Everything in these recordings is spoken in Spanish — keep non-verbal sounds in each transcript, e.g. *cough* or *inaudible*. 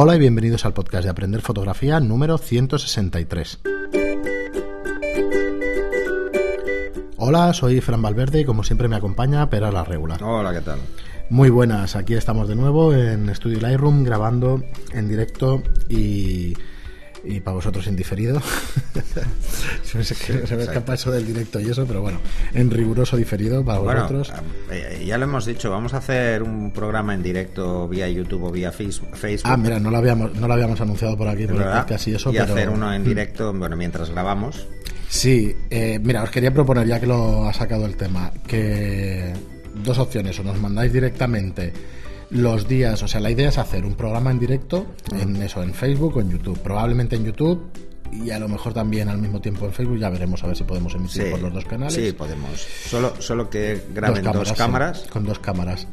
Hola y bienvenidos al podcast de Aprender Fotografía número 163. Hola, soy Fran Valverde y como siempre me acompaña Pera la Regular. Hola, ¿qué tal? Muy buenas, aquí estamos de nuevo en Studio Lightroom grabando en directo y, y para vosotros en diferido. *laughs* *laughs* se me, se me escapa eso del directo y eso, pero bueno, en riguroso diferido para Bueno, vosotros. eh, ya lo hemos dicho, vamos a hacer un programa en directo vía YouTube o vía Face- Facebook. Ah, mira, no lo habíamos, no lo habíamos anunciado por aquí, por y eso, y pero... hacer uno en directo, bueno, mientras grabamos. Sí, eh, mira, os quería proponer, ya que lo ha sacado el tema, que dos opciones, o nos mandáis directamente los días, o sea, la idea es hacer un programa en directo en eso, en Facebook o en YouTube, probablemente en YouTube y a lo mejor también al mismo tiempo en Facebook, ya veremos a ver si podemos emitir Sí, por los dos canales. Sí, podemos. Solo, solo que graben dos cámaras. sí, con dos cámaras.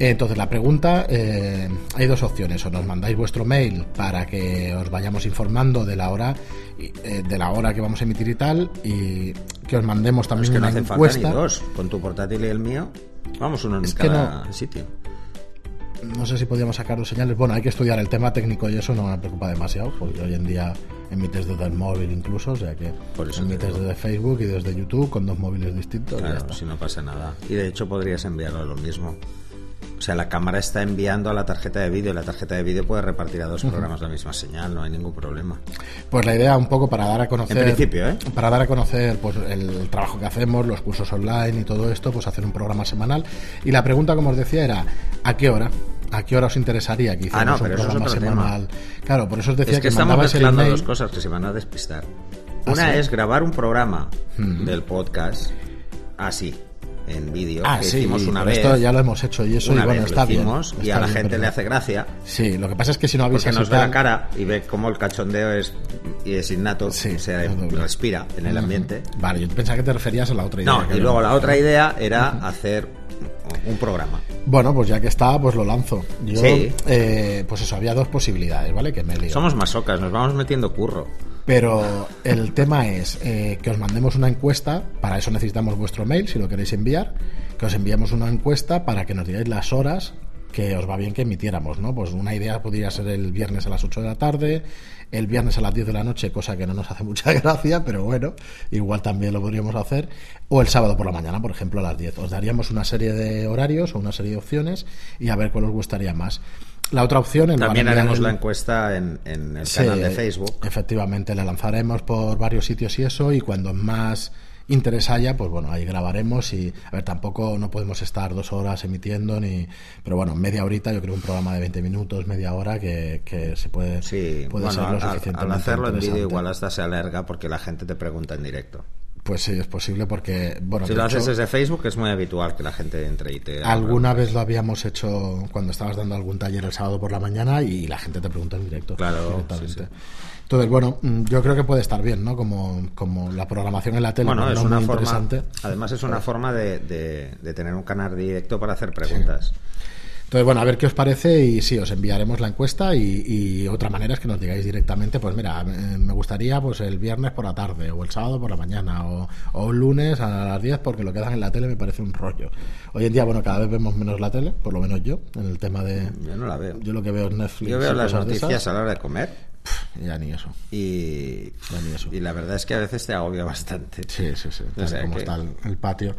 Entonces, la pregunta, eh, hay dos opciones. O nos mandáis vuestro mail para que os vayamos informando de la hora eh, de la hora que vamos a emitir y tal, y que os mandemos Es también que no una falta encuesta. ni dos. Con tu portátil y el mío, vamos uno en Es que cada sitio. No sé si podíamos sacar dos señales. Bueno, hay que estudiar el tema técnico y eso no me preocupa demasiado, porque hoy en día emites desde el móvil incluso, o sea que Por eso te emites desde Facebook y desde YouTube con dos móviles distintos. y ya Claro, está. si no pasa nada. Y de hecho podrías enviarlo a lo mismo. O sea, la cámara está enviando a la tarjeta de vídeo. La tarjeta de vídeo puede repartir a dos programas la misma señal, no hay ningún problema. Pues la idea un poco para dar a conocer En principio, ¿eh? para dar a conocer pues el trabajo que hacemos, los cursos online y todo esto, pues hacer un programa semanal. Y la pregunta, como os decía, era ¿a qué hora? ¿A qué hora os interesaría que hiciéramos Ah, no, un pero programa semanal? Claro, por eso os decía Es que, que, estamos mezclando dos cosas que se van a despistar. ¿Ah, Una sí? es grabar un programa del podcast así, en vídeo, Ah, que sí, hicimos una vez. esto ya lo hemos hecho y eso una y bueno, vez está lo hicimos bien. y está a la bien, gente le hace gracia Sí, lo que pasa es que si no habéis porque nos ve la cara y ve cómo el cachondeo es, y es innato, Sí, se respira en el ambiente. Vale, yo pensaba que te referías a la otra idea. No, y luego la otra idea era hacer un programa. Bueno, pues ya que está, pues lo lanzo. Yo, Sí. eh, pues eso, había dos posibilidades, ¿vale? Que me lío. Somos masocas, nos vamos metiendo curro. Pero el tema es eh, que os mandemos una encuesta, para eso necesitamos vuestro mail, si lo queréis enviar, que os enviemos una encuesta para que nos digáis las horas que os va bien que emitiéramos, ¿no? Pues una idea podría ser el viernes a las 8 de la tarde, el viernes a las 10 de la noche, cosa que no nos hace *laughs* mucha gracia, pero bueno, igual también lo podríamos hacer, o el sábado por la mañana, por ejemplo, a las 10. Os daríamos una serie de horarios o una serie de opciones y a ver cuál os gustaría más. La otra opción en También haremos enviar la el- encuesta en, en el Sí, canal de Facebook. Efectivamente, la lanzaremos por varios sitios y eso, y cuando más interés haya, pues bueno, ahí grabaremos y, a ver, tampoco no podemos estar dos horas emitiendo, ni pero bueno, media horita, yo creo un programa de 20 minutos, media hora, que, que se puede, Sí, puede bueno, ser lo al, suficientemente al hacerlo en vídeo igual hasta se alarga porque la gente te pregunta en directo. Pues sí, es posible porque, bueno, Si lo hecho, haces desde Facebook es muy habitual que la gente entre y te... alguna vez lo habíamos hecho cuando estabas dando algún taller el sábado por la mañana y la gente te pregunta en directo. Claro, sí, sí. Entonces, bueno, mm, yo creo que puede estar bien, ¿no? Como, como la programación en la tele, Bueno, no es una forma, además es una forma de, de- de tener un canal directo para hacer preguntas. Entonces, bueno, a ver qué os parece y sí, os enviaremos la encuesta y, y otra manera es que nos digáis directamente, pues mira, eh, me gustaría pues el viernes por la tarde o el sábado por la mañana o, o un lunes a las 10 porque lo que dan en la tele me parece un rollo. Hoy en día, bueno, cada vez vemos menos la tele, por lo menos yo, en el tema de... Yo no la veo. Yo lo que veo es Netflix Yo veo las noticias a la hora de comer Ya ni eso. y, Ya ni eso. y la verdad es que a veces te agobia bastante. Sí, sí, sí. O sea como que- está el, el patio.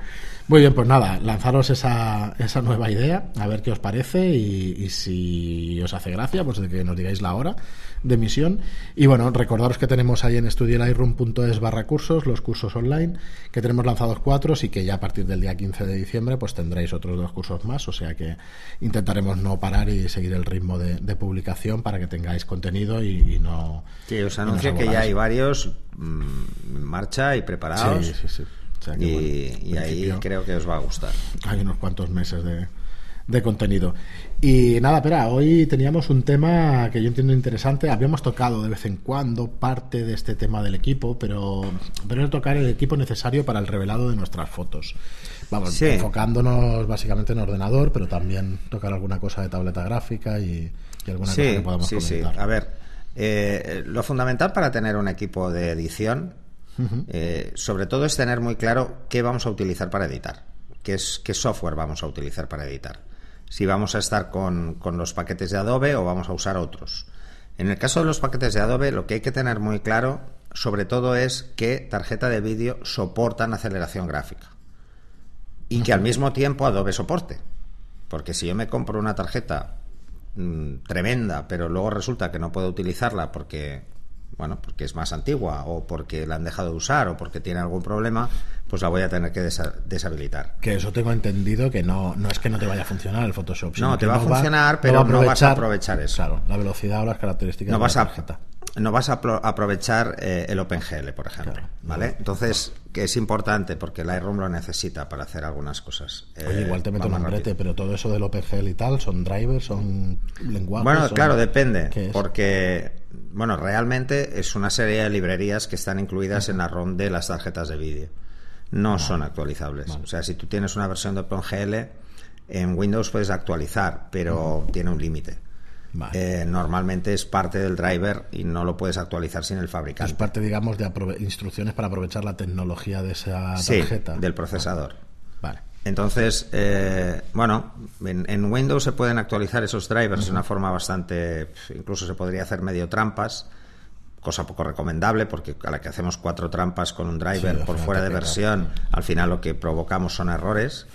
Muy bien, pues nada, lanzaros esa, esa nueva idea, a ver qué os parece y, y si os hace gracia, pues de que nos digáis la hora de emisión. Y bueno, recordaros que tenemos ahí en studiolightroom.es barra cursos, los cursos online, que tenemos lanzados cuatro y que ya a partir del día 15 de diciembre pues tendréis otros dos cursos más, o sea que intentaremos no parar y seguir el ritmo de, de publicación para que tengáis contenido y, y no... Sí, os no anuncio que ya hay varios mm, en marcha y preparados. Sí, sí, sí. O sea que, y, bueno, en y ahí creo que os va a gustar. hay unos cuantos meses de, de contenido. Y nada, espera, hoy teníamos un tema que yo entiendo interesante. Habíamos tocado de vez en cuando parte de este tema del equipo, pero, pero es tocar el equipo necesario para el revelado de nuestras fotos. Vamos, Sí. enfocándonos básicamente en ordenador, pero también tocar alguna cosa de tableta gráfica y, y alguna cosa Sí, que podamos sí, sí. comentar. A ver, eh, lo fundamental para tener un equipo de edición, eh, sobre todo es tener muy claro qué vamos a utilizar para editar, qué, es, qué software vamos a utilizar para editar. Si vamos a estar con, con los paquetes de Adobe o vamos a usar otros. En el caso de los paquetes de Adobe, lo que hay que tener muy claro, sobre todo, es que tarjeta de vídeo soportan aceleración gráfica. Y que al mismo tiempo Adobe soporte. Porque si yo me compro una tarjeta mm, tremenda, pero luego resulta que no puedo utilizarla porque bueno, porque es más antigua o porque la han dejado de usar o porque tiene algún problema, pues la voy a tener que deshabilitar. Que eso tengo entendido que no, no es que no te vaya a funcionar el Photoshop. No, te va a funcionar, pero no, vas a aprovechar eso. Claro, la velocidad o las características no de vas la tarjeta. A, no vas a aprovechar eh, el OpenGL, por ejemplo. ¿vale? Entonces, que es importante porque Lightroom lo necesita para hacer algunas cosas. Oye, igual te meto un brete, pero todo eso del OpenGL y tal, ¿son drivers, son lenguajes? Bueno, claro, depende. Porque bueno, realmente es una serie de librerías que están incluidas en la ROM de las tarjetas de vídeo. No son actualizables. O sea, si tú tienes una versión de OpenGL, en Windows puedes actualizar, pero tiene un límite. Eh, normalmente es parte del driver y no lo puedes actualizar sin el fabricante. Es parte, digamos, de instrucciones para aprovechar la tecnología de esa tarjeta. Sí, del procesador. Vale. Entonces, eh, bueno, en, Windows se pueden actualizar esos drivers de una forma bastante, incluso se podría hacer medio trampas, cosa poco recomendable porque a la que hacemos cuatro trampas con un driver por fuera de versión, al final lo que provocamos son errores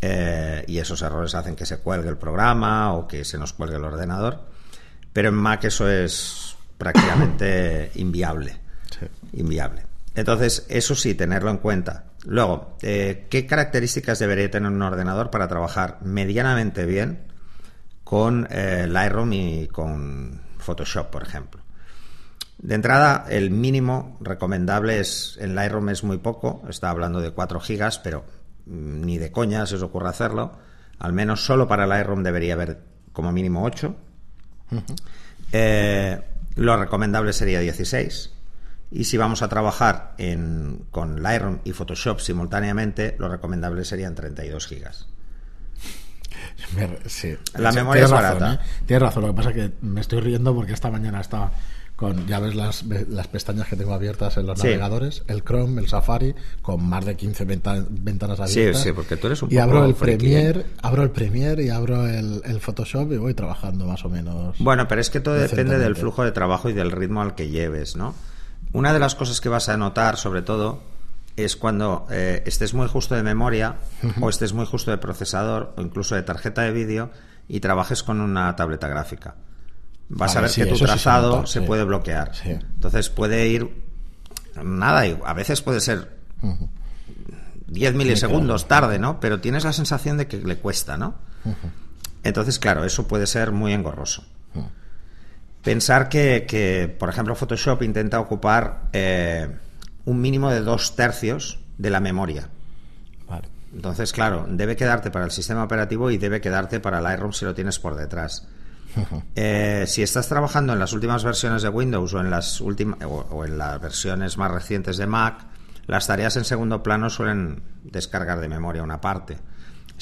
eh, y esos errores hacen que se cuelgue el programa o que se nos cuelgue el ordenador. Pero en Mac eso es prácticamente *coughs* inviable. Inviable. Entonces, eso sí, tenerlo en cuenta. Luego, eh, ¿qué características debería tener un ordenador para trabajar medianamente bien con eh, Lightroom y con Photoshop, por ejemplo? De entrada, el mínimo recomendable es en Lightroom es muy poco, está hablando de 4 gigas, pero mm, ni de coña se os ocurre hacerlo. Al menos solo para Lightroom debería haber como mínimo 8. Eh, lo recomendable sería 16 y si vamos a trabajar con Lightroom y Photoshop simultáneamente, lo recomendable serían 32 gigas. Sí. La memoria es barata. ¿eh? Tienes razón, lo que pasa es que me estoy riendo porque esta mañana estaba con, ya ves las, las pestañas que tengo abiertas en los navegadores, el Chrome, el Safari, con más de 15 ventanas abiertas. Sí, sí, porque tú eres un Y abro el Premiere, ¿eh? abro el Premiere y abro el, el, Photoshop y voy trabajando más o menos. Bueno, pero es que todo depende del flujo de trabajo y del ritmo al que lleves, ¿no? Una de las cosas que vas a notar, sobre todo, es cuando eh, estés muy justo de memoria o estés muy justo de procesador o incluso de tarjeta de vídeo y trabajes con una tableta gráfica. Vas a ver que tu trazado se, puede bloquear. Entonces puede ir nada, a veces puede ser 10 milisegundos tarde, ¿no? Pero tienes la sensación de que le cuesta, ¿no? Entonces, claro, eso puede ser muy engorroso. Pensar que, por ejemplo, Photoshop intenta ocupar eh, un mínimo de dos tercios de la memoria. Entonces, claro, debe quedarte para el sistema operativo y debe quedarte para Lightroom si lo tienes por detrás. *laughs* Eh, si estás trabajando en las últimas versiones de Windows o en las últimas o, en las versiones más recientes de Mac, las tareas en segundo plano suelen descargar de memoria una parte.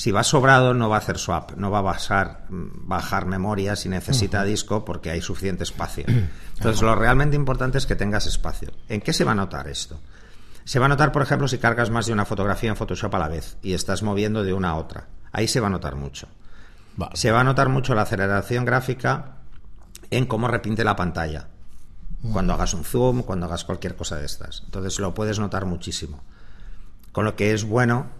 Si va sobrado, no va a hacer swap, no va a bajar, bajar memoria si necesita disco porque hay suficiente espacio. *clears throat* Entonces, lo realmente importante es que tengas espacio. ¿En qué se va a notar esto? Se va a notar, por ejemplo, si cargas más de una fotografía en Photoshop a la vez y estás moviendo de una a otra. Ahí se va a notar mucho. Se va a notar mucho la aceleración gráfica en cómo repinte la pantalla. Cuando hagas un zoom, cuando hagas cualquier cosa de estas. Entonces lo puedes notar muchísimo. Con lo que es bueno Mm,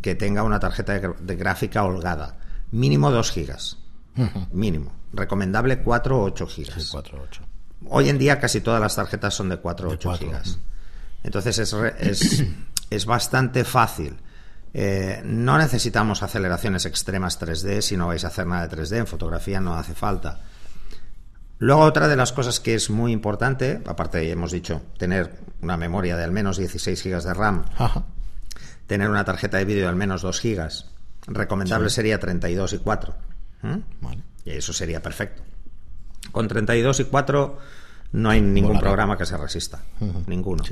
que tenga una tarjeta de, gráfica holgada. Mínimo 2 gigas. Mínimo. Recomendable 4 o 8 gigas. 4 8. Hoy en día casi todas las tarjetas son de 4 o 8 gigas. Entonces es, es, *coughs* es bastante fácil. Eh, no necesitamos aceleraciones extremas 3D si no vais a hacer nada de 3D. En fotografía no hace falta. Luego otra de las cosas que es muy importante, aparte hemos dicho tener una memoria de al menos 16 gigas de RAM tener una tarjeta de vídeo de al menos 2 gigas. Recomendable sería 32 y 4. Y eso sería perfecto. Con 32 y 4 no hay ningún programa que se resista. Ninguno.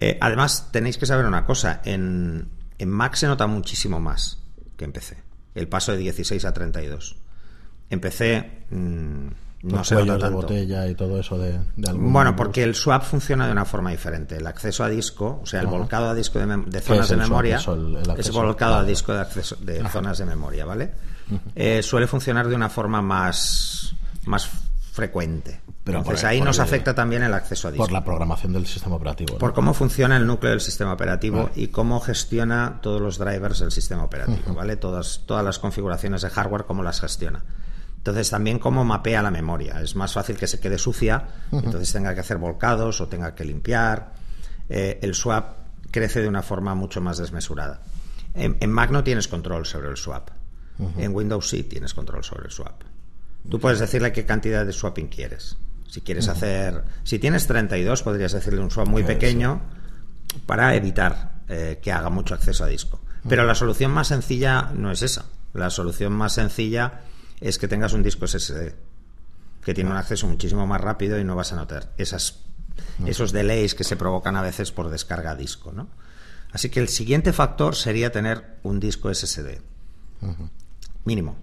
Eh, además, tenéis que saber una cosa. En, en Mac se nota muchísimo más que en PC. El paso de 16 a 32. En PC... Mm, no se nota de botella y todo eso de, Bueno, porque el swap funciona de una forma diferente. El acceso a disco, o sea, el volcado a disco de, zonas de memoria, es volcado a disco de, acceso, de zonas de memoria, ¿vale? Eh, suele funcionar de una forma más, más frecuente. Pero Entonces por- ahí por nos el- afecta también el acceso a disco. Por la programación del sistema operativo. ¿no? Por cómo funciona el núcleo del sistema operativo y cómo gestiona todos los drivers del sistema operativo, ¿vale? Todas, todas las configuraciones de hardware, cómo las gestiona. Entonces también cómo mapea la memoria. Es más fácil que se quede sucia, entonces tenga que hacer volcados o tenga que limpiar. Eh, el swap crece de una forma mucho más desmesurada. En, en Mac no tienes control sobre el swap. En Windows sí tienes control sobre el swap. Tú puedes decirle qué cantidad de swapping quieres. Si quieres hacer. Si tienes 32, podrías decirle un swap muy pequeño para evitar eh, que haga mucho acceso a disco. Pero la solución más sencilla no es esa. La solución más sencilla es que tengas un disco SSD que tiene un acceso muchísimo más rápido y no vas a notar esas, esos delays que se provocan a veces por descarga a disco. ¿no? Así que el siguiente factor sería tener un disco SSD mínimo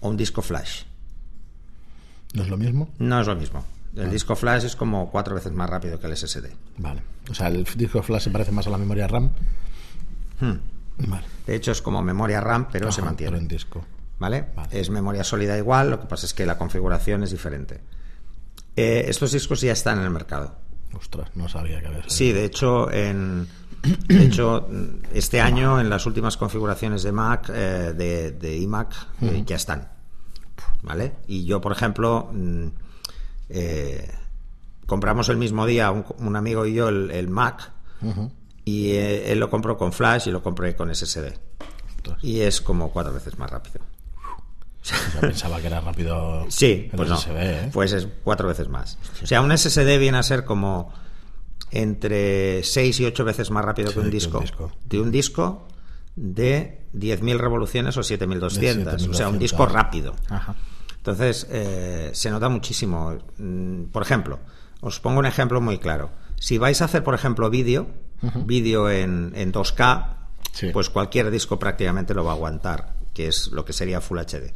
o un disco flash. ¿No es lo mismo? No es lo mismo. El disco flash es como cuatro veces más rápido que el SSD. Vale. O sea, el disco flash se parece más a la memoria RAM. Vale. De hecho, es como memoria RAM, pero se mantiene. Pero en disco. ¿Vale? Vale. Es memoria sólida igual, lo que pasa es que la configuración es diferente. Eh, estos discos ya están en el mercado. Ostras, no sabía que había. Sí, de hecho, en, de hecho, este año en las últimas configuraciones de Mac, eh, de, de iMac, eh, ya están. ¿Vale? Y yo, por ejemplo, mm, eh, compramos el mismo día, un, un amigo y yo, el, el Mac, y él lo compró con Flash y lo compré con SSD. Ostras. Y es como cuatro veces más rápido. Yo pensaba que era rápido. *laughs* Sí, el pues no. ¿eh? Pues es cuatro veces más. O sea, un SSD viene a ser como entre 6 y 8 veces más rápido Sí, que un que un disco. disco. De un disco de 10.000 revoluciones o 7.200. O sea, un 7.200. disco rápido. Ajá. Entonces, eh, se nota muchísimo. Mm, Por ejemplo, os pongo un ejemplo muy claro. Si vais a hacer, por ejemplo, vídeo, vídeo en, en 2K, Sí. pues cualquier disco prácticamente lo va a aguantar, que es lo que sería Full HD.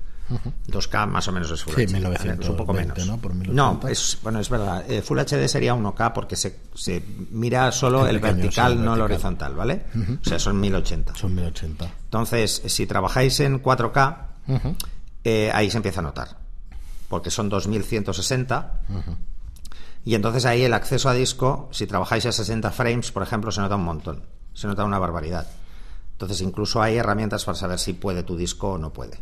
2K más o menos es Full Sí, HD. ¿vale? Es un poco 1920, menos. ¿no? Por 1080. No, es, bueno, es verdad. Eh, Full HD sería 1K porque se, se mira solo El el, pequeño, vertical, sí, el no el horizontal, ¿vale? O sea, son 1080. Son 1080. Entonces, si trabajáis en 4K, eh, ahí se empieza a notar. Porque son 2160. Y entonces ahí el acceso a disco, si trabajáis a 60 frames, por ejemplo, se nota un montón. Se nota una barbaridad. Entonces, incluso hay herramientas para saber si puede tu disco o no puede.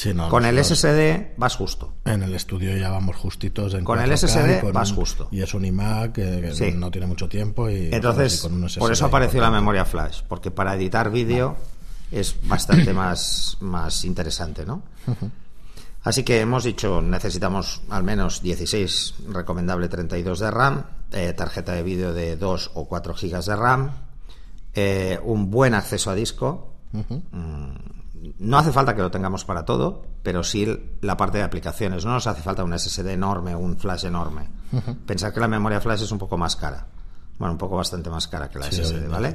Sí, no, Con el SSD vas justo. En el estudio ya vamos justitos. En Con el 4K SSD con vas un- justo. Y es un iMac que, que Sí. no tiene mucho tiempo. Y, Entonces, y con un SSD por eso apareció la memoria flash, porque para editar vídeo es bastante más, más interesante, ¿no? Así que hemos dicho, necesitamos al menos 16, recomendable 32 de RAM, eh, tarjeta de vídeo de 2 o 4 gigas de RAM, eh, un buen acceso a disco. No hace falta que lo tengamos para todo, pero sí la parte de aplicaciones. No nos hace falta un SSD enorme o un flash enorme. Pensar que la memoria flash es un poco más cara. Bueno, un poco bastante más cara que la Sí, SSD, ¿vale?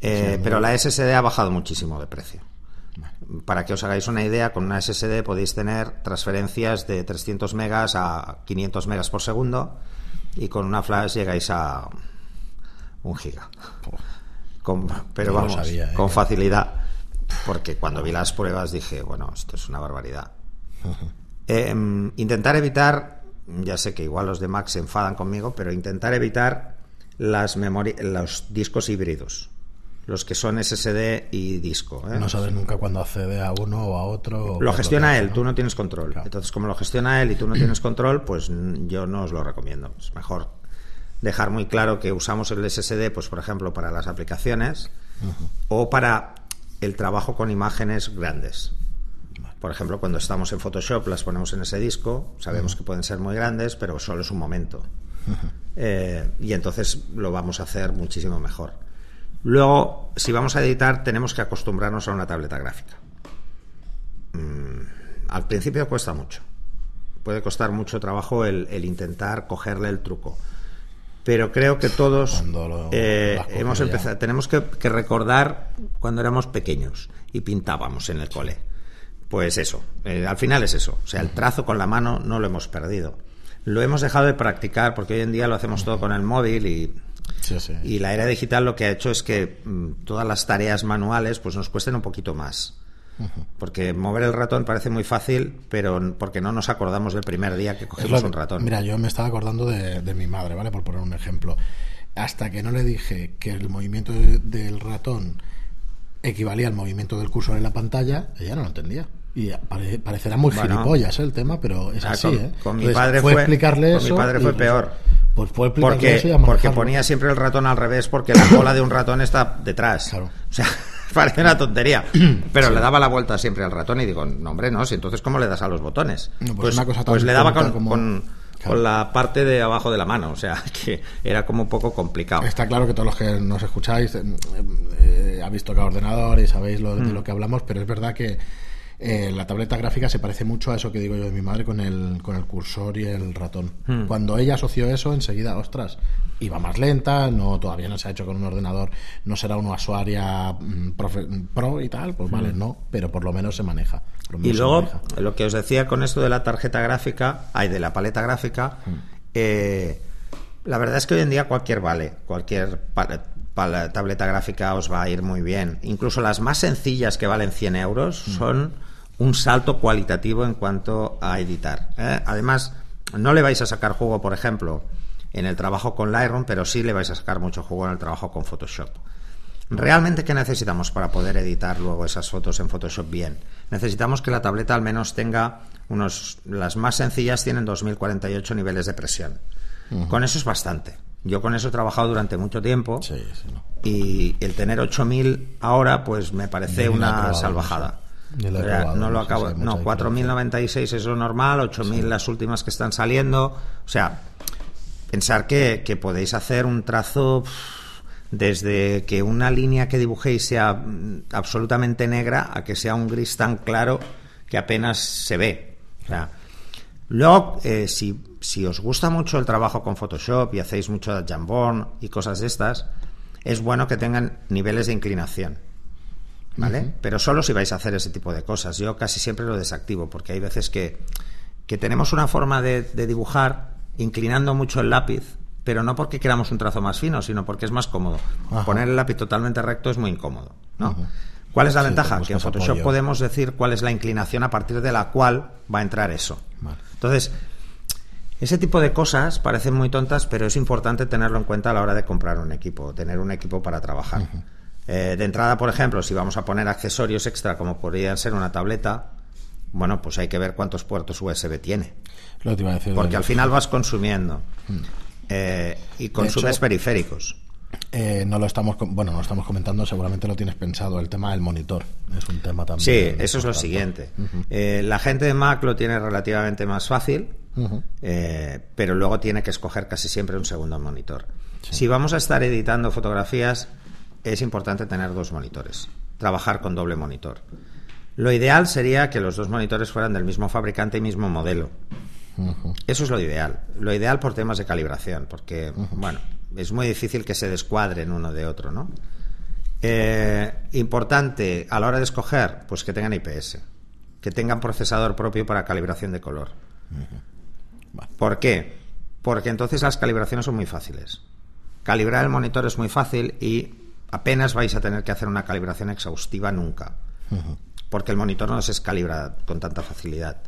Eh, Sí, pero la SSD ha bajado muchísimo de precio. Para que os hagáis una idea, con una SSD podéis tener transferencias de 300 megas a 500 megas por segundo y con una flash llegáis a un giga. Con- pero No vamos, sabía, ¿eh? con facilidad. Porque cuando vi las pruebas dije, bueno, esto es una barbaridad. Eh, mm, intentar evitar, ya sé que igual los de Mac se enfadan conmigo, pero intentar evitar las los discos híbridos, los que son SSD y disco. ¿eh? No sabes nunca cuándo accede a uno o a otro. Lo es gestiona hace, él, ¿no? tú no tienes control. Claro. Entonces, como lo gestiona él y tú no tienes control, pues yo no os lo recomiendo. Es mejor dejar muy claro que usamos el SSD, pues por ejemplo, para las aplicaciones o para el trabajo con imágenes grandes. Por ejemplo, cuando estamos en Photoshop las ponemos en ese disco, sabemos que pueden ser muy grandes, pero solo es un momento. Eh, y entonces lo vamos a hacer muchísimo mejor. Luego, si vamos a editar, tenemos que acostumbrarnos a una tableta gráfica. Mm, al principio cuesta mucho. Puede costar mucho trabajo el, el intentar cogerle el truco. Pero creo que todos lo- eh, hemos ya. empezado, tenemos que, que recordar cuando éramos pequeños y pintábamos en el cole. Pues eso, eh, al final es eso. O sea, el trazo con la mano no lo hemos perdido. Lo hemos dejado de practicar porque hoy en día lo hacemos todo con el móvil y, Sí, sí. y la era digital lo que ha hecho es que mm, todas las tareas manuales pues nos cuesten un poquito más. Porque mover el ratón parece muy fácil, pero porque no nos acordamos del primer día que cogimos un ratón. Mira, yo me estaba acordando de, mi madre, ¿vale? Por poner un ejemplo. Hasta que no le dije que el movimiento del ratón equivalía al movimiento del cursor en la pantalla, ella no lo entendía. Y parecerá muy gilipollas ¿eh? el tema, pero es así. ¿eh? Con mi padre fue, explicarle con mi padre fue peor. Pues fue porque, porque ponía siempre el ratón al revés porque la *coughs* cola de un ratón está detrás. Claro. O sea, *laughs* parece una tontería. *clears throat* Pero le daba la vuelta siempre al ratón y digo, no, hombre, no, si entonces ¿cómo le das a los botones? pues, pues, una cosa pues le daba con, con, la parte de abajo de la mano, o sea, *laughs* que era como un poco complicado. Está claro que todos los que nos escucháis eh, eh, ha visto cada ordenador y sabéis lo, de mm. lo que hablamos, pero es verdad que eh, la tableta gráfica se parece mucho a eso que digo yo de mi madre con el, con el cursor y el ratón. Hmm. Cuando ella asoció eso, enseguida, ostras, iba más lenta, no todavía no se ha hecho con un ordenador, no será una usuaria mm, pro y tal, pues vale, hmm. no, pero por lo menos se maneja. y luego, lo que os decía con esto de la tarjeta gráfica, hay de la paleta gráfica, hmm. eh, la verdad es que hoy en día cualquier vale, cualquier tableta gráfica os va a ir muy bien. Incluso las más sencillas que valen 100 euros son un salto cualitativo en cuanto a editar. ¿eh? Además, no le vais a sacar juego, por ejemplo, en el trabajo con Lightroom, pero sí le vais a sacar mucho juego en el trabajo con Photoshop. ¿Realmente qué necesitamos para poder editar luego esas fotos en Photoshop bien? Necesitamos que la tableta al menos tenga unos... Las más sencillas tienen 2048 niveles de presión. Con eso es bastante. Yo con eso he trabajado durante mucho tiempo y el tener 8000 ahora pues me parece una salvajada no lo acabo. no, 4.096 es lo normal, 8.000 las últimas que están saliendo. O sea, pensar que, podéis hacer un trazo desde que una línea que dibujéis sea mm, absolutamente negra a que sea un gris tan claro que apenas se ve. O sea, luego, eh, si, si os gusta mucho el trabajo con Photoshop y hacéis mucho de Jamborn y cosas de estas, es bueno que tengan niveles de inclinación ¿vale? Pero solo si vais a hacer ese tipo de cosas. Yo casi siempre lo desactivo porque hay veces que, que tenemos una forma de, dibujar inclinando mucho el lápiz, pero no porque queramos un trazo más fino, sino porque es más cómodo. Poner el lápiz totalmente recto es muy incómodo, ¿no? ¿Cuál es la ventaja? Que en Photoshop podemos decir cuál es la inclinación a partir de la cual va a entrar eso. Entonces, ese tipo de cosas parecen muy tontas, pero es importante tenerlo en cuenta a la hora de comprar un equipo, tener un equipo para trabajar. Eh, de entrada, por ejemplo, si vamos a poner accesorios extra, como podría ser una tableta, bueno, pues hay que ver cuántos puertos USB tiene. Porque al final vas consumiendo. Mm. Eh, y consumes periféricos. Eh, no lo estamos bueno no lo estamos comentando seguramente lo tienes pensado el tema del monitor es un tema también sí eso es lo siguiente la gente de Mac lo tiene relativamente más fácil pero luego tiene que escoger casi siempre un segundo monitor si vamos a estar editando fotografías es importante tener dos monitores, trabajar con doble monitor. Lo ideal sería que los dos monitores fueran del mismo fabricante y mismo modelo. Eso es lo ideal. Lo ideal por temas de calibración, porque, bueno, es muy difícil que se descuadren uno de otro, ¿no? Eh, importante a la hora de escoger, pues que tengan IPS, que tengan procesador propio para calibración de color. ¿Por qué? Porque entonces las calibraciones son muy fáciles. Calibrar el monitor es muy fácil y apenas vais a tener que hacer una calibración exhaustiva nunca, porque el monitor no se calibra con tanta facilidad.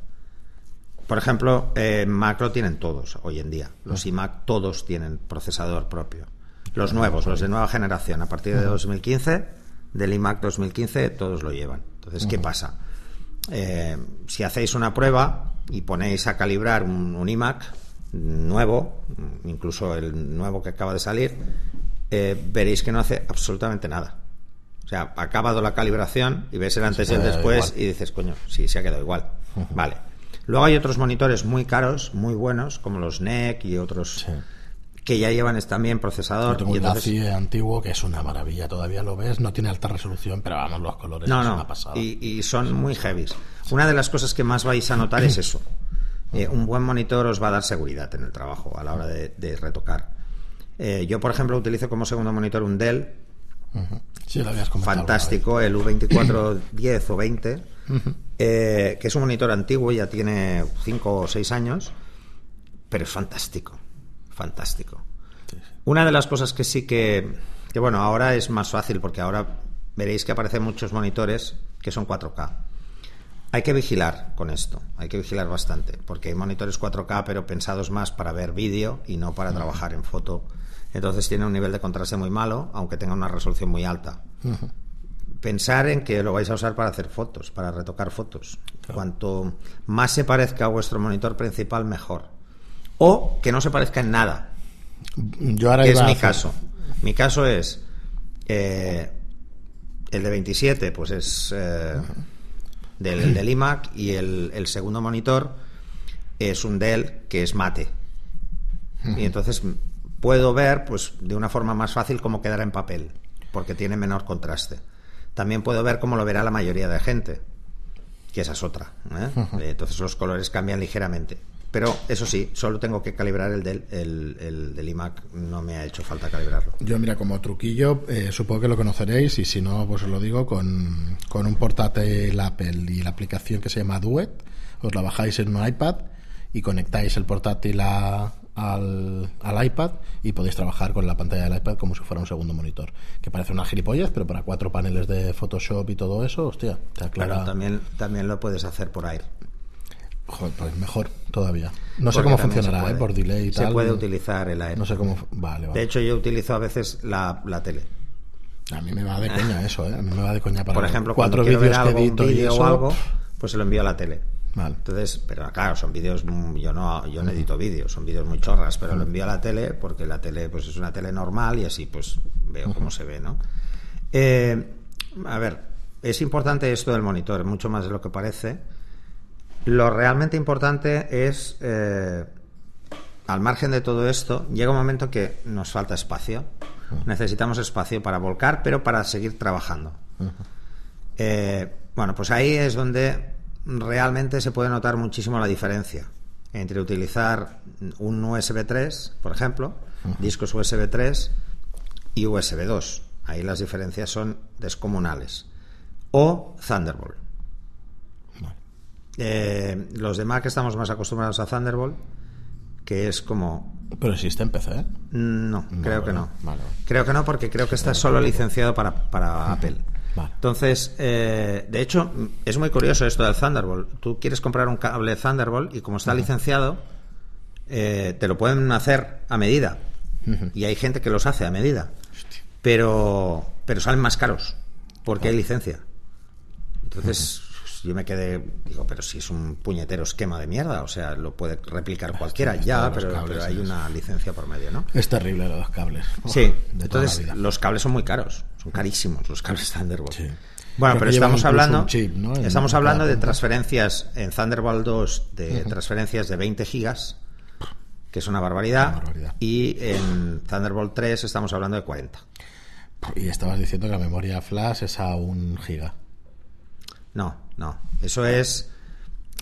Por ejemplo, eh, Macro tienen todos hoy en día. Los iMac todos tienen procesador propio. Los nuevos, los de nueva generación, a partir de 2015, del iMac 2015, todos lo llevan. Entonces, ¿qué pasa? Eh, si hacéis una prueba y ponéis a calibrar un, un iMac nuevo, incluso el nuevo que acaba de salir, eh, veréis que no hace absolutamente nada. O sea, ha acabado la calibración y ves el antes y el después y dices, coño, sí, se ha quedado igual. Vale. Luego hay otros monitores muy caros, muy buenos, como los NEC y otros que ya llevan también procesador. Yo tengo y antiguo que es una maravilla, todavía lo ves, no tiene alta resolución, pero vamos, los colores no, no. Y, son muy heavy. Una de las cosas que más vais a notar es *clears throat* eso. Eh, un buen monitor os va a dar seguridad en el trabajo a la hora de retocar. Eh, yo, por ejemplo, utilizo como segundo monitor un Dell. fantástico, el U2410 o 20, eh, que es un monitor antiguo, ya tiene 5 o 6 años, pero es fantástico, fantástico. Una de las cosas que sí que, que, bueno, ahora es más fácil porque ahora veréis que aparecen muchos monitores que son 4K. Hay que vigilar con esto, hay que vigilar bastante, porque hay monitores 4K, pero pensados más para ver vídeo y no para trabajar en foto. Entonces tiene un nivel de contraste muy malo, aunque tenga una resolución muy alta. Pensar en que lo vais a usar para hacer fotos, para retocar fotos. Cuanto más se parezca a vuestro monitor principal, mejor. O que no se parezca en nada. Yo ahora que es a mi hacer- caso. Mi caso es eh, el de 27, pues es eh, del, del iMac y el, el segundo monitor es un Dell que es mate. Y entonces puedo ver, pues, de una forma más fácil cómo quedará en papel, porque tiene menor contraste. También puedo ver cómo lo verá la mayoría de gente, que esa es otra. ¿eh? *laughs* Eh, Entonces los colores cambian ligeramente. Pero eso sí, solo tengo que calibrar el del, el, el del iMac, no me ha hecho falta calibrarlo. Yo, mira, como truquillo, eh, supongo que lo conoceréis y si no, pues os lo digo, con, con un portátil Apple y la aplicación que se llama Duet, os la bajáis en un iPad y conectáis el portátil a- al, al iPad y podéis trabajar con la pantalla del iPad como si fuera un segundo monitor. Que parece una gilipollas, pero para cuatro paneles de Photoshop y todo eso, hostia, te aclara. Claro, también, también lo puedes hacer por Air. Joder, pues mejor todavía. No sé cómo se funcionará. ¿eh? Por delay y Se tal. puede utilizar el Air. No sé cómo. Vale, vale. De hecho, yo utilizo a veces la, la tele. a mí me va de coña eso, ¿eh? A mí me va de coña para Por ejemplo, cuatro vídeos que edito y vídeo eso. o algo, pues se lo envío a la tele. Vale. Entonces, pero claro, son vídeos, mm, yo no, yo no edito vídeos, son vídeos muy chorras, pero lo envío a la tele porque la tele pues es una tele normal y así pues veo cómo se ve, ¿no? Eh, a ver, es importante esto del monitor, mucho más de lo que parece. Lo realmente importante es, eh, al margen de todo esto, llega un momento que nos falta espacio. Necesitamos espacio para volcar, pero para seguir trabajando. Eh, bueno, pues ahí es donde realmente se puede notar muchísimo la diferencia entre utilizar un USB 3, por ejemplo, discos USB 3 y USB 2. Ahí las diferencias son descomunales. O Thunderbolt. Eh, los de Mac estamos más acostumbrados a Thunderbolt, que es como Pero existe en PC, ¿eh? no, creo que no. vale. Creo que no, porque creo que está solo licenciado para, para Apple. Vale. Entonces, eh, de hecho, es muy curioso esto del Thunderbolt. Tú quieres comprar un cable Thunderbolt y como está licenciado, eh, te lo pueden hacer a medida. Y hay gente que los hace a medida. Pero, pero salen más caros, porque hay licencia. Entonces, yo me quedé, digo, pero si es un puñetero esquema de mierda, o sea, lo puede replicar cualquiera, ya, de pero, cables pero hay una licencia por medio, ¿no? Es terrible los cables. Sí, de entonces los cables son muy caros, son carísimos los cables Thunderbolt. Sí. Bueno, Creo pero estamos hablando, estamos hablando de transferencias en Thunderbolt 2 de transferencias de 20 gigas, que es una barbaridad, Una barbaridad. y en Thunderbolt 3 estamos hablando de 40. Y estabas diciendo que la memoria flash es a un giga. No, no, eso es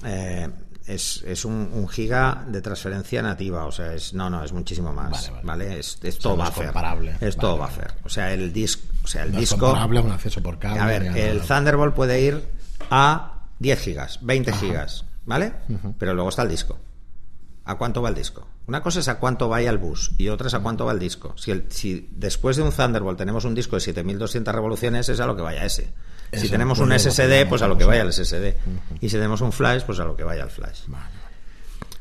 eh, es, es un, un giga de transferencia nativa, o sea, es no, no, es muchísimo más, Vale, ¿vale? vale. Es, es sea, todo es buffer, comparable. es todo vale. buffer, o sea, el disco, o sea, el No es disco comparable a un acceso por cable. A ver, a el. Thunderbolt puede ir a 10 gigas, 20 gigas, ¿vale? Pero luego está el disco. ¿A cuánto va el disco? Una cosa es a cuánto vaya el bus y otra es a cuánto va el disco. Si, el- si después de un Thunderbolt tenemos un disco de 7200 revoluciones, es a lo que vaya ese. Si tenemos un SSD, pues a lo que vaya el SSD. Y si tenemos un flash, pues a lo que vaya el flash.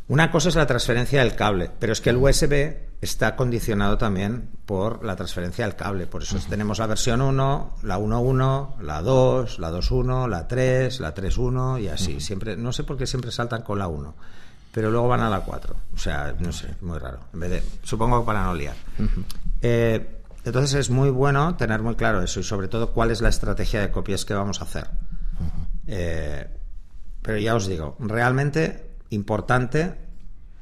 Una cosa es la transferencia del cable, pero es que el USB está condicionado también por la transferencia del cable. Por eso tenemos la versión 1, la 1.1, la 2, la 2.1, la 3, la 3.1 y así. Siempre, no sé por qué siempre saltan con la 1, pero luego van a la 4. O sea, no sé, muy raro. En vez de, supongo que para no liar. Eh, entonces es muy bueno tener muy claro eso y sobre todo cuál es la estrategia de copias que vamos a hacer. Eh, pero ya os digo, realmente importante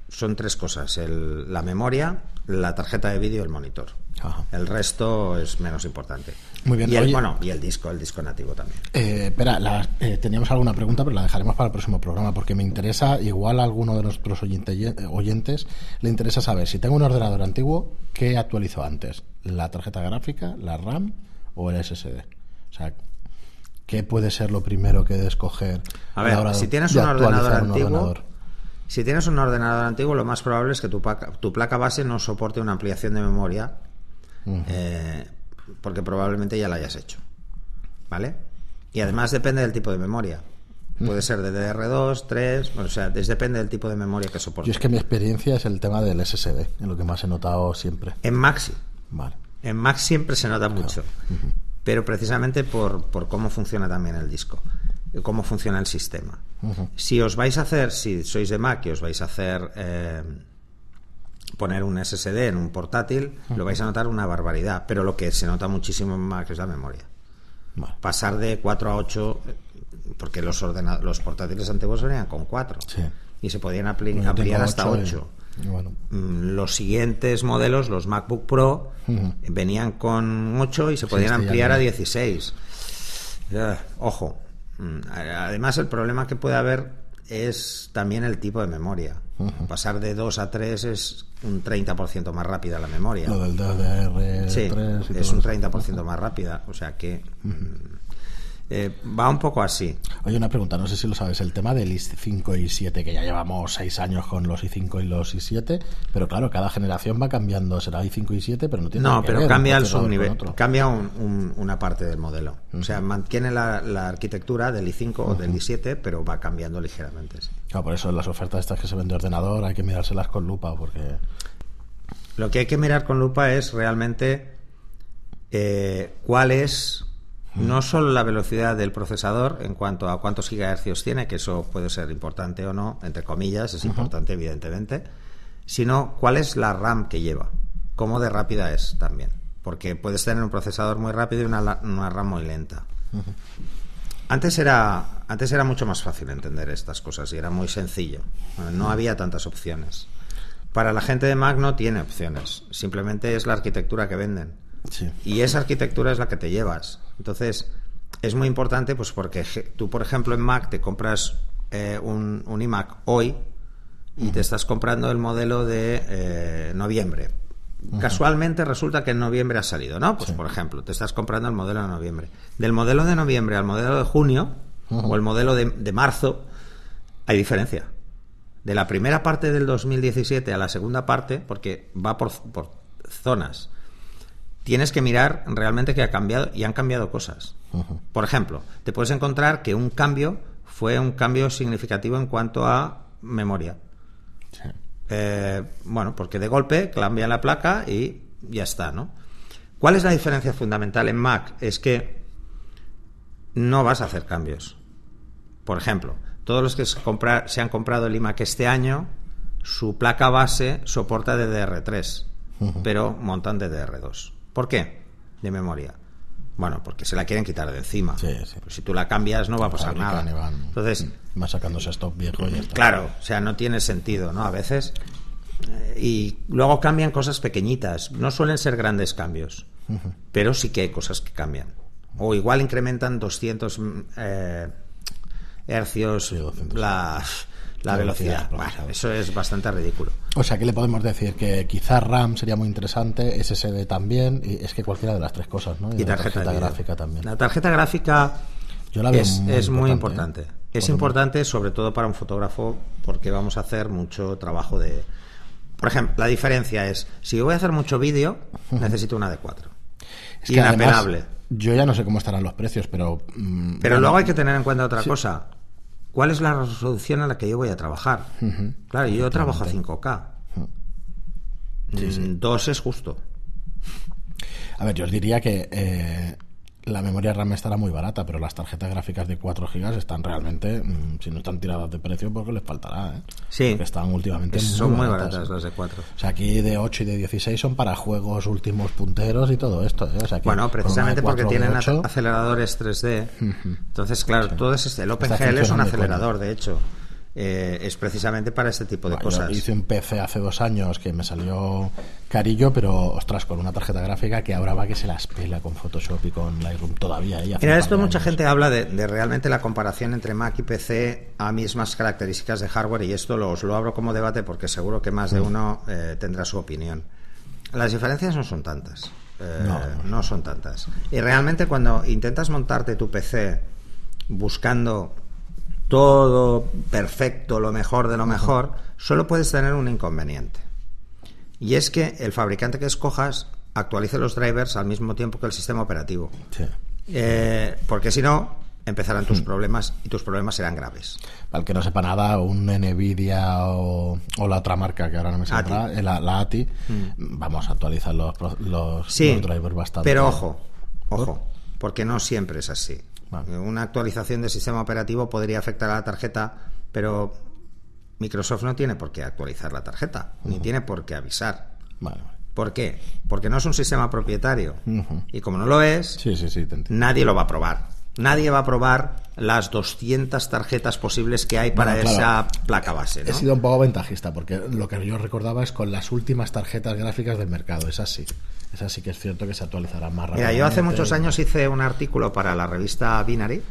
son tres cosas: el- la memoria, la tarjeta de vídeo y el monitor. Ajá. El resto es menos importante. Muy bien, Y el, oye- bueno, y el disco, el disco nativo también. Eh, espera, la- eh, teníamos alguna pregunta, pero la dejaremos para el próximo programa porque me interesa, igual a alguno de nuestros oyente- oyentes le interesa saber si tengo un ordenador antiguo, ¿qué actualizo antes? ¿La tarjeta gráfica, la RAM o el SSD? O sea, ¿qué puede ser lo primero que he de escoger? A la ver, hora si tienes de un ordenador un antiguo, ordenador? Si tienes un ordenador antiguo, lo más probable es que tu, placa- tu placa base no soporte una ampliación de memoria, eh, porque probablemente ya la hayas hecho. ¿Vale? Y además depende del tipo de memoria. Puede ser de DDR2, 3, o sea, depende del tipo de memoria que soporte. Yo es que mi experiencia es el tema del SSD, en lo que más he notado siempre. En Maxi. Vale. En Mac siempre se nota mucho, pero precisamente por, por, cómo funciona también el disco, cómo funciona el sistema. Si os vais a hacer, si sois de Mac y os vais a hacer eh, poner un SSD en un portátil, lo vais a notar una barbaridad, pero lo que se nota muchísimo en Mac es la memoria. Pasar de 4 a 8, porque los, los portátiles antiguos venían con 4 y se podían ampliar hasta 8. Mm, los siguientes modelos, los MacBook Pro, venían con 8 y se podían ampliar a 16. ojo. Mm, además, el problema que puede haber es también el tipo de memoria. Pasar de 2 a 3 es un 30% más rápida la memoria. Lo del DDR3 sí, es un 30% más rápida. O sea que eh, va un poco así. Oye, una pregunta, no sé si lo sabes, el tema del i5 y i7, que ya llevamos seis años con los i5 y los i7, pero claro, cada generación va cambiando, será i5 y i7, pero no tiene No, que pero ver cambia el subnivel, cambia un- un- una parte del modelo. O sea, mantiene la, la arquitectura del i5 o del i7, pero va cambiando ligeramente. sí. Claro, por eso en las ofertas estas que se ven de ordenador hay que mirárselas con lupa, porque... Lo que hay que mirar con lupa es realmente eh, cuál es no solo la velocidad del procesador en cuanto a cuántos gigahercios tiene, que eso puede ser importante o no, entre comillas, es importante evidentemente, sino cuál es la RAM que lleva, cómo de rápida es también, porque puedes tener un procesador muy rápido y una, RAM muy lenta. Antes era, antes era mucho más fácil entender estas cosas y era muy sencillo. No había tantas opciones. Para la gente de Mac no tiene opciones. Simplemente es la arquitectura que venden. Sí. Y esa arquitectura es la que te llevas. Entonces, es muy importante, pues porque tú, por ejemplo, en Mac te compras eh, un, un iMac hoy y te estás comprando el modelo de eh, noviembre. Casualmente resulta que en noviembre ha salido, ¿no? Pues, por ejemplo, te estás comprando el modelo de noviembre. Del modelo de noviembre al modelo de junio o el modelo de, de marzo, hay diferencia. De la primera parte del 2017 a la segunda parte, porque va por, por zonas, tienes que mirar realmente que ha cambiado y han cambiado cosas. Por ejemplo, te puedes encontrar que un cambio fue un cambio significativo en cuanto a memoria. Sí. Eh, bueno, porque de golpe cambia la placa y ya está, ¿no? ¿Cuál es la diferencia fundamental en Mac? Es que no vas a hacer cambios. Por ejemplo, todos los que se, compra- se han comprado el iMac este año, su placa base soporta DDR3, pero montan DDR2. ¿Por qué? De memoria. Bueno, porque se la quieren quitar de encima. Sí, sí. Pues si tú la cambias no va a pasar nada. van- Entonces, Va sacándose stock viejo y está. Claro, o sea, no tiene sentido, ¿no? A veces. eh, y luego cambian cosas pequeñitas. No suelen ser grandes cambios, pero sí que hay cosas que cambian. O igual incrementan 200 mm, eh, hercios Sí, 200. la, la La velocidad. velocidad, Bueno, eso es bastante ridículo. O sea, ¿qué le podemos decir? Que quizás RAM sería muy interesante, SSD también, y es que cualquiera de las tres cosas, ¿no? Y la tarjeta, gráfica también. La tarjeta gráfica Yo la veo es, muy es muy importante, importante. ¿eh? Es Por lo importante sobre todo para un fotógrafo porque vamos a hacer mucho trabajo de... Por ejemplo, la diferencia es, si yo voy a hacer mucho vídeo, necesito una de 4. Es que además, yo ya no sé cómo estarán los precios, pero. mm, Pero bueno, luego hay que tener en cuenta otra cosa. ¿Cuál es la resolución a la que yo voy a trabajar? Claro, yo trabajo a 5K. Mm, Dos es justo. A ver, yo os diría que eh, la memoria RAM estará muy barata, pero las tarjetas gráficas de 4 GB están realmente, mm, si no están tiradas de precio, porque les faltará, ¿eh? Sí. Porque están últimamente Son muy baratas, baratas ¿eh? las de 4. O sea, aquí de 8 y de 16 son para juegos últimos punteros y todo esto. ¿eh? O sea, que Bueno, precisamente porque 4 o de tienen 8, aceleradores 3D. Entonces, claro, todo es este. El OpenGL es un acelerador, de hecho. Eh, es precisamente para este tipo de Bueno, yo cosas. hice un PC hace dos años que me salió carillo, pero ostras, con una tarjeta gráfica que ahora va que se las pela con Photoshop y con Lightroom todavía. ¿eh? Mira, esto mucha años. gente habla de, de realmente la comparación entre Mac y PC a mismas características de hardware y esto lo, os lo abro como debate porque seguro que más de uno eh, tendrá su opinión. Las diferencias no son tantas. eh, No. no son tantas. Y realmente cuando intentas montarte tu PC buscando todo perfecto, lo mejor de lo mejor, solo puedes tener un inconveniente. Y es que el fabricante que escojas actualice los drivers al mismo tiempo que el sistema operativo. Sí. Eh, porque si no, empezarán tus problemas y tus problemas serán graves. Para el que no sepa nada, un Nvidia o, o la otra marca que ahora no me saldrá, eh, la, la ATI, vamos a actualizar los, los, Sí, los drivers bastante. pero ojo, ojo, porque no siempre es así. Vale. Una actualización del sistema operativo podría afectar a la tarjeta, pero Microsoft no tiene por qué actualizar la tarjeta, ni tiene por qué avisar. Vale, vale. ¿Por qué? Porque no es un sistema propietario. Y como no lo es, Sí, sí, sí, te entiendo. nadie lo va a probar. Nadie va a probar las 200 tarjetas posibles que hay para Bueno, claro. esa placa base. ¿no? He sido un poco ventajista porque lo que yo recordaba es con las últimas tarjetas gráficas del mercado. Es así. Es así que es cierto que se actualizará más rápido. Mira, yo hace muchos años hice un artículo para la revista Binary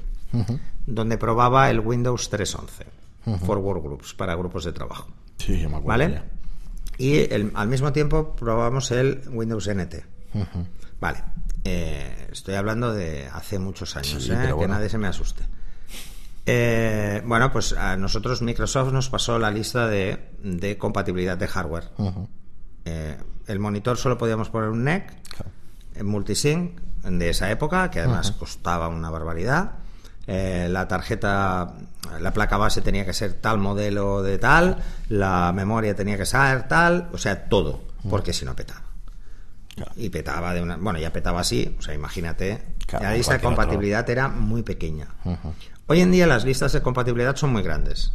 donde probaba el Windows 3.11 for Workgroups, para grupos de trabajo. Sí, yo me acuerdo. ¿Vale? ya. Y el- al mismo tiempo probamos el Windows NT. Vale. Eh, estoy hablando de hace muchos años, Sí, ¿eh? que bueno. nadie se me asuste. Eh, bueno, pues a nosotros Microsoft nos pasó la lista de, de compatibilidad de hardware. Eh, el monitor solo podíamos poner un NEC, en multisync de esa época, que además costaba una barbaridad. Eh, la tarjeta, la placa base tenía que ser tal modelo de tal, la memoria tenía que ser tal, o sea, todo, porque si no petaba. Claro. Y petaba de una. Bueno, ya petaba así, o sea, imagínate. Claro, la lista de otro. compatibilidad era muy pequeña. Hoy en día las listas de compatibilidad son muy grandes.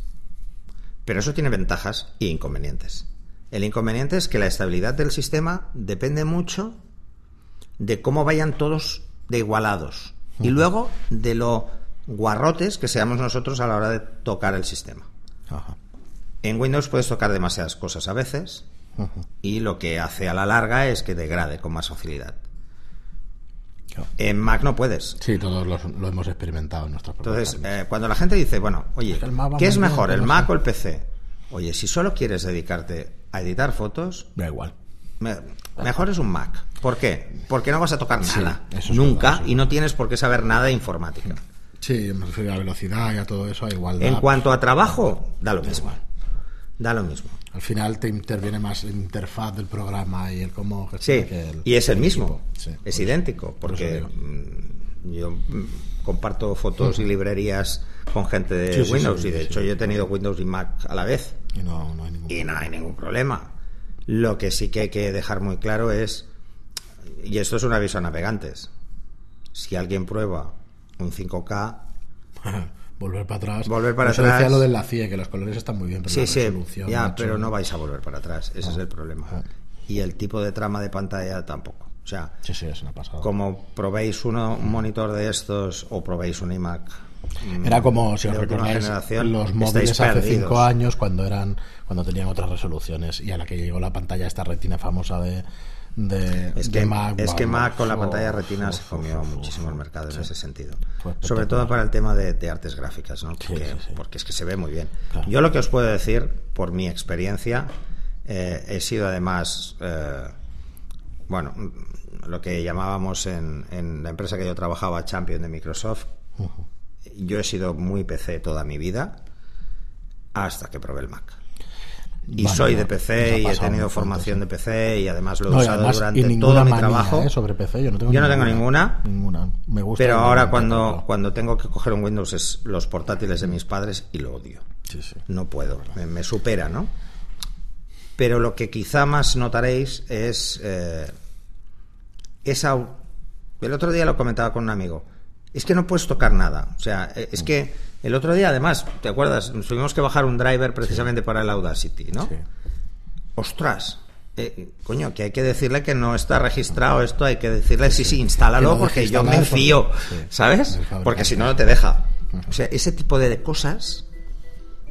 Pero eso tiene ventajas e inconvenientes. El inconveniente es que la estabilidad del sistema depende mucho de cómo vayan todos de igualados. Y luego de lo guarrotes que seamos nosotros a la hora de tocar el sistema. En Windows puedes tocar demasiadas cosas a veces Y lo que hace a la larga es que degrade con más facilidad. Claro. En Mac no puedes. Sí, todos los- lo hemos experimentado en nuestras Entonces, eh, cuando la gente dice, bueno, oye, ¿qué es mejor, el ¿cómo Mac o el PC? Oye, si solo quieres dedicarte a editar fotos, Da igual. me- mejor es un Mac. ¿Por qué? Porque no vas a tocar Sí, nada, eso es nunca, verdad, eso es y no tienes por qué saber nada de informática. Sí, me refiero a la velocidad y a todo eso, a igualdad. En cuanto a trabajo, da lo mismo. Da lo mismo. Al final te interviene más la interfaz del programa y el cómo Sí, que el- y es el mismo. Sí, es idéntico, porque mm, yo mm, comparto fotos y librerías con gente de Sí, sí, Windows, y de hecho yo he tenido Windows y Mac a la vez. Y no, no hay ningún y no hay ningún problema. Lo que sí que hay que dejar muy claro es, y esto es un aviso a navegantes, si alguien prueba un 5K, *laughs* volver para atrás. Volver para Por eso atrás. decía lo del la CIE, que los colores están muy bien, pero sí, la sí, resolución, ya, macho, pero no vais a volver para atrás, ese es el problema. Ah. Y el tipo de trama de pantalla tampoco. O sea, Sí, sí, es una pasada. como probéis uno, un monitor de estos o probéis un iMac. mm, Era como, si os de recordáis, los móviles hace cinco años cuando eran cuando tenían otras resoluciones y a la que llegó la pantalla esta retina famosa de, de, Es de que, Mac. es que Mac con la pantalla retina se comió muchísimo el mercado en ese sentido. Sobre todo para el tema de, de artes gráficas, ¿no? Porque, porque es que se ve muy bien. Yo lo que os puedo decir, por mi experiencia, eh, he sido además, eh, bueno, lo que llamábamos en, en la empresa que yo trabajaba, Champion de Microsoft. Yo he sido muy PC toda mi vida hasta que probé el Mac. Y Vale, soy de PC y he tenido formación de PC y además lo he No, usado durante ninguna todo mi manía, trabajo. ¿eh? sobre PC. Yo no tengo Yo no tengo ninguna. Ninguna. Me gusta. Pero ahora ninguna, cuando, cuando tengo que coger un Windows es los portátiles de mis padres y lo odio. Sí, sí. No puedo, me, me supera, ¿no? Pero lo que quizá más notaréis es eh, esa... El otro día lo comentaba con un amigo. Es que no puedes tocar nada. O sea, eh, es que el otro día además, ¿te acuerdas? Nos tuvimos que bajar un driver precisamente para el Audacity, ¿no? Sí. Ostras, eh, coño, que hay que decirle que no está registrado esto, hay que decirle sí, sí, instálalo Que lo porque yo me fío, ¿sabes? Porque si no, no te deja. O sea, ese tipo de cosas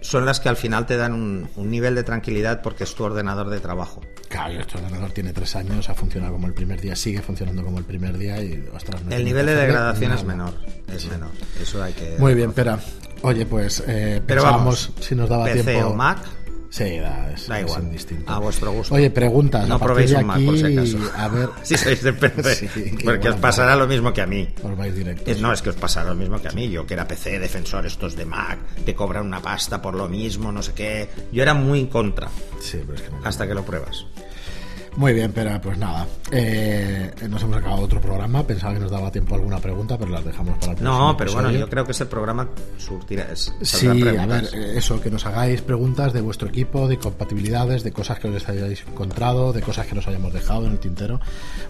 son las que al final te dan un, un nivel de tranquilidad porque es tu ordenador de trabajo. Claro, este ordenador tiene tres años, ha funcionado como el primer día, sigue funcionando como el primer día y, ostras, no El nivel de degradación es menor, es menor. Eso hay que... Muy bien, Pera. Oye, pues eh, Pero pensábamos vamos, si nos daba PC tiempo. o Mac, Sí, da, es, Da es igual, a vuestro gusto. Oye, preguntas. no probéis un Mac por si acaso. A ver, *laughs* si sois de PC, *laughs* Sí, porque os pasará lo mismo que a mí. os vais directos. Es- no, es que os pasará lo mismo que a mí. Yo que era PC, defensor, estos de Mac, te cobran una pasta por lo mismo, no sé qué. Yo era muy en contra, Sí, pero es que no. hasta que lo pruebas. Muy bien, pero pues nada. Eh, nos hemos acabado otro programa. Pensaba que nos daba tiempo a alguna pregunta, pero las dejamos para el próximo No, pero bueno, episodio. yo creo que ese programa surtirá. es- Sí, a ver, eh, eso, que nos hagáis preguntas de vuestro equipo, de compatibilidades, de cosas que os hayáis encontrado, de cosas que nos hayamos dejado en el tintero.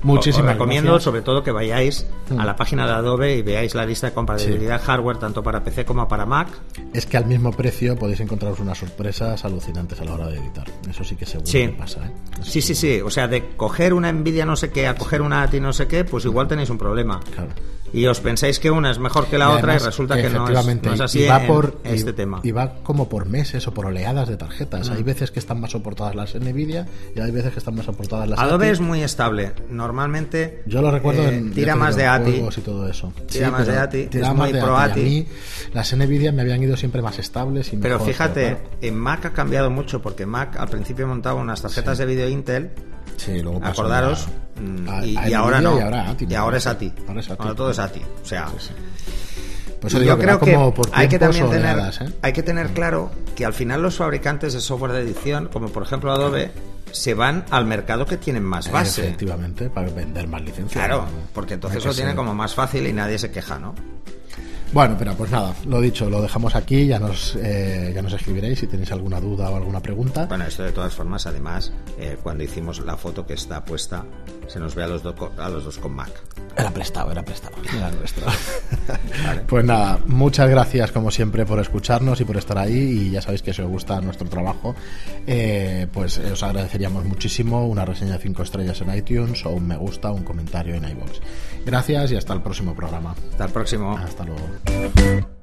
Muchísimas Os recomiendo gracias. sobre todo que vayáis a la página de Adobe y veáis la lista de compatibilidad hardware tanto para PC como para Mac. Es que al mismo precio podéis encontraros unas sorpresas alucinantes a la hora de editar. Eso sí que seguro Sí. que pasa, ¿eh? Sí, sí, sí. O sea, de coger una Nvidia no sé qué a coger una ATI no sé qué, pues igual tenéis un problema. Claro. Y os pensáis que una es mejor que la Y otra y resulta que no es, no es y así va en por, este y- tema. Y va como por meses o por oleadas de tarjetas. Mm. Hay veces que están más soportadas las Nvidia y hay veces que están más soportadas las Adobe ATI. es muy estable. Normalmente Yo lo recuerdo eh, en tira más de ATI. y todo eso. Tira más pero de ATI, tira es más muy de pro ATI. A ATI. mí las Nvidia me habían ido siempre más estables y Pero mejor, fíjate, claro, en Mac ha cambiado mucho porque Mac al principio montaba unas tarjetas de vídeo Intel. Sí, luego pasó Acordaros. a- mm, a- y, a y ahora no. Y ahora ATI. Y ahora es. Ahora es ATI. Ahora todo es ATI. O sea, Pues yo creo que como por hay que también tener, ¿eh? hay que tener claro que al final los fabricantes de software de edición, como por ejemplo Adobe, se van al mercado que tienen más base. Efectivamente, para vender más licencias. Claro, porque entonces lo tienen ser- como más fácil y nadie se queja, ¿no? Bueno, pero pues nada, lo dicho, lo dejamos aquí, ya nos, eh, ya nos escribiréis si tenéis alguna duda o alguna pregunta. Bueno, esto de todas formas, además, eh, cuando hicimos la foto que está puesta, se nos ve a los, do- a los dos con Mac. Era prestado, era prestado. *laughs* Era nuestro. Pues nada, muchas gracias como siempre por escucharnos y por estar ahí y ya sabéis que si os gusta nuestro trabajo, eh, pues os agradeceríamos muchísimo una reseña de 5 estrellas en iTunes o un me gusta un comentario en iVoox. Gracias y hasta el próximo programa. Hasta el próximo. Hasta luego.